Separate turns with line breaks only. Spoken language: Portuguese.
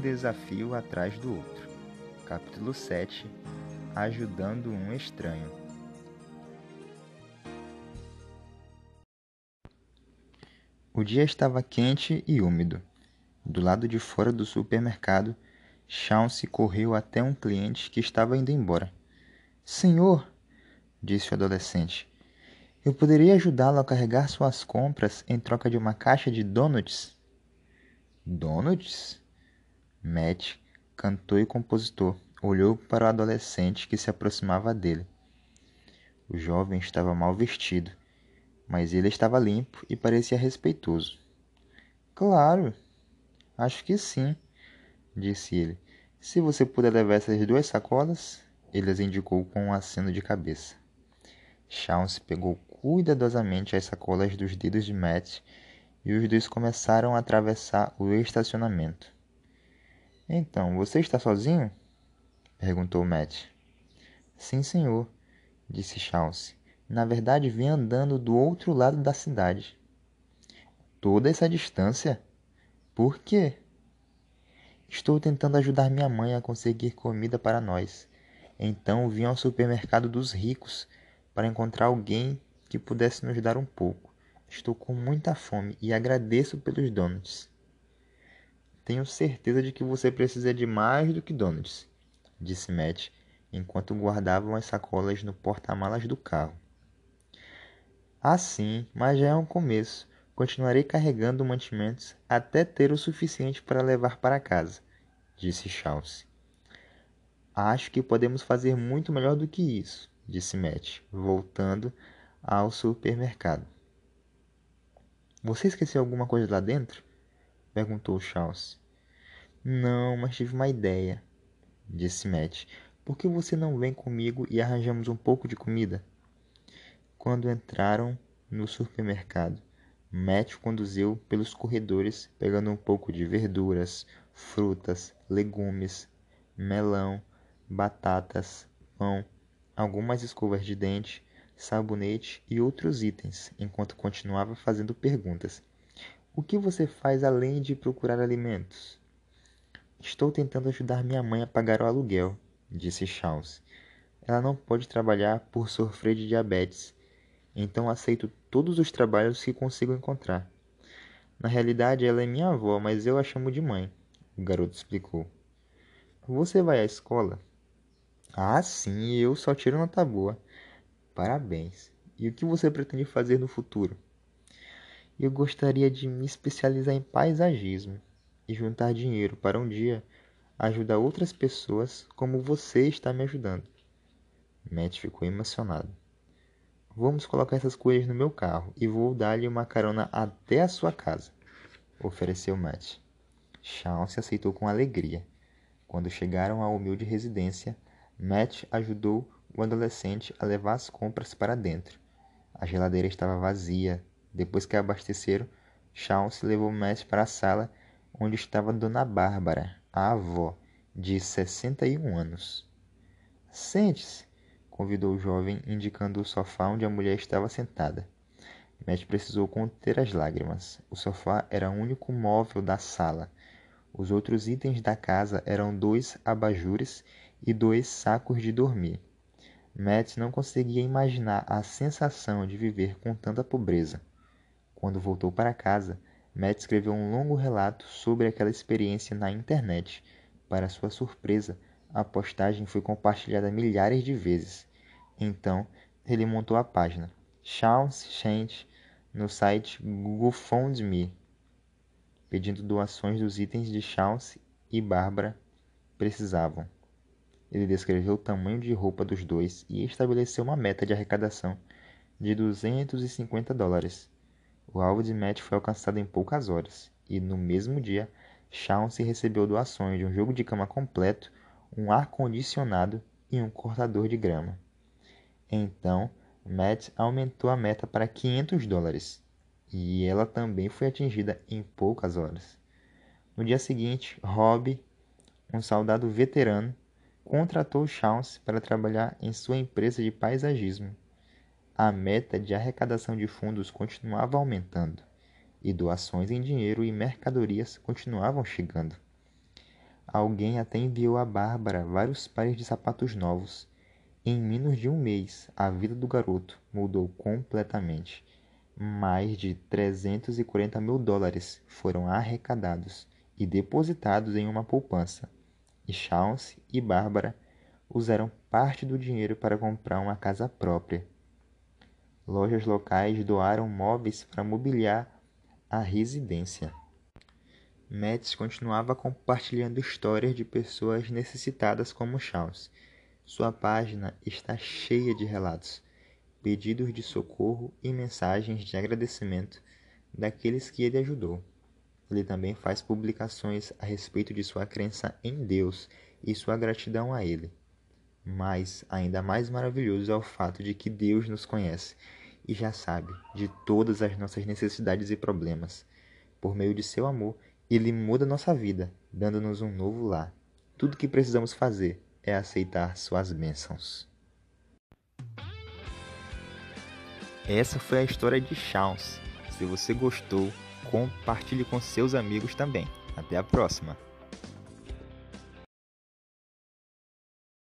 desafio atrás do outro. Capítulo 7 Ajudando um estranho. O dia estava quente e úmido. Do lado de fora do supermercado, Chauncey correu até um cliente que estava indo embora. Senhor, disse o adolescente, eu poderia ajudá-lo a carregar suas compras em troca de uma caixa de donuts? Donuts? Matt, cantor e compositor, olhou para o adolescente que se aproximava dele. O jovem estava mal vestido, mas ele estava limpo e parecia respeitoso. Claro, acho que sim, disse ele. Se você puder levar essas duas sacolas, ele as indicou com um aceno de cabeça. Chance pegou cuidadosamente as sacolas dos dedos de Matt e os dois começaram a atravessar o estacionamento. Então, você está sozinho? perguntou Matt. Sim, senhor, disse Chance. Na verdade, vim andando do outro lado da cidade. Toda essa distância? Por quê? Estou tentando ajudar minha mãe a conseguir comida para nós. Então vim ao supermercado dos ricos para encontrar alguém que pudesse nos dar um pouco. Estou com muita fome e agradeço pelos donuts. Tenho certeza de que você precisa de mais do que donuts, disse Matt, enquanto guardavam as sacolas no porta-malas do carro. Ah, sim, mas já é um começo. Continuarei carregando mantimentos até ter o suficiente para levar para casa, disse Chauncey. Acho que podemos fazer muito melhor do que isso, disse Matt, voltando ao supermercado. Você esqueceu alguma coisa lá dentro? perguntou Chauncey. Não, mas tive uma ideia, disse Matt. Por que você não vem comigo e arranjamos um pouco de comida? Quando entraram no supermercado, Matt conduziu pelos corredores, pegando um pouco de verduras, frutas, legumes, melão, batatas, pão, algumas escovas de dente, sabonete e outros itens, enquanto continuava fazendo perguntas. O que você faz além de procurar alimentos? Estou tentando ajudar minha mãe a pagar o aluguel, disse Charles. Ela não pode trabalhar por sofrer de diabetes, então aceito todos os trabalhos que consigo encontrar. Na realidade, ela é minha avó, mas eu a chamo de mãe, o garoto explicou. Você vai à escola? Ah, sim, eu só tiro nota boa. Parabéns. E o que você pretende fazer no futuro? Eu gostaria de me especializar em paisagismo e juntar dinheiro para um dia ajudar outras pessoas como você está me ajudando. Matt ficou emocionado. Vamos colocar essas coisas no meu carro e vou dar-lhe uma carona até a sua casa, ofereceu Matt. Sean se aceitou com alegria. Quando chegaram à humilde residência, Matt ajudou o adolescente a levar as compras para dentro. A geladeira estava vazia. Depois que abasteceram, se levou Matt para a sala onde estava Dona Bárbara, a avó, de 61 anos. Sente-se, convidou o jovem, indicando o sofá onde a mulher estava sentada. Matt precisou conter as lágrimas. O sofá era o único móvel da sala. Os outros itens da casa eram dois abajures e dois sacos de dormir. Matt não conseguia imaginar a sensação de viver com tanta pobreza. Quando voltou para casa, Matt escreveu um longo relato sobre aquela experiência na internet. Para sua surpresa, a postagem foi compartilhada milhares de vezes. Então, ele montou a página Chance Chant no site GoFundMe, pedindo doações dos itens de Chance e Bárbara precisavam. Ele descreveu o tamanho de roupa dos dois e estabeleceu uma meta de arrecadação de 250 dólares. O alvo de Matt foi alcançado em poucas horas, e no mesmo dia, Chauncey recebeu doações de um jogo de cama completo, um ar-condicionado e um cortador de grama. Então, Matt aumentou a meta para 500 dólares, e ela também foi atingida em poucas horas. No dia seguinte, Rob, um soldado veterano, contratou Chauncey para trabalhar em sua empresa de paisagismo a meta de arrecadação de fundos continuava aumentando e doações em dinheiro e mercadorias continuavam chegando. Alguém até enviou a Bárbara vários pares de sapatos novos. Em menos de um mês, a vida do garoto mudou completamente. Mais de 340 mil dólares foram arrecadados e depositados em uma poupança. E Chance e Bárbara usaram parte do dinheiro para comprar uma casa própria. Lojas locais doaram móveis para mobiliar a residência. Metz continuava compartilhando histórias de pessoas necessitadas como Charles. Sua página está cheia de relatos, pedidos de socorro e mensagens de agradecimento daqueles que ele ajudou. Ele também faz publicações a respeito de sua crença em Deus e sua gratidão a Ele. Mas ainda mais maravilhoso é o fato de que Deus nos conhece e já sabe de todas as nossas necessidades e problemas. Por meio de seu amor, ele muda nossa vida, dando-nos um novo lar. Tudo que precisamos fazer é aceitar suas bênçãos. Essa foi a história de Chance. Se você gostou, compartilhe com seus amigos também. Até a próxima!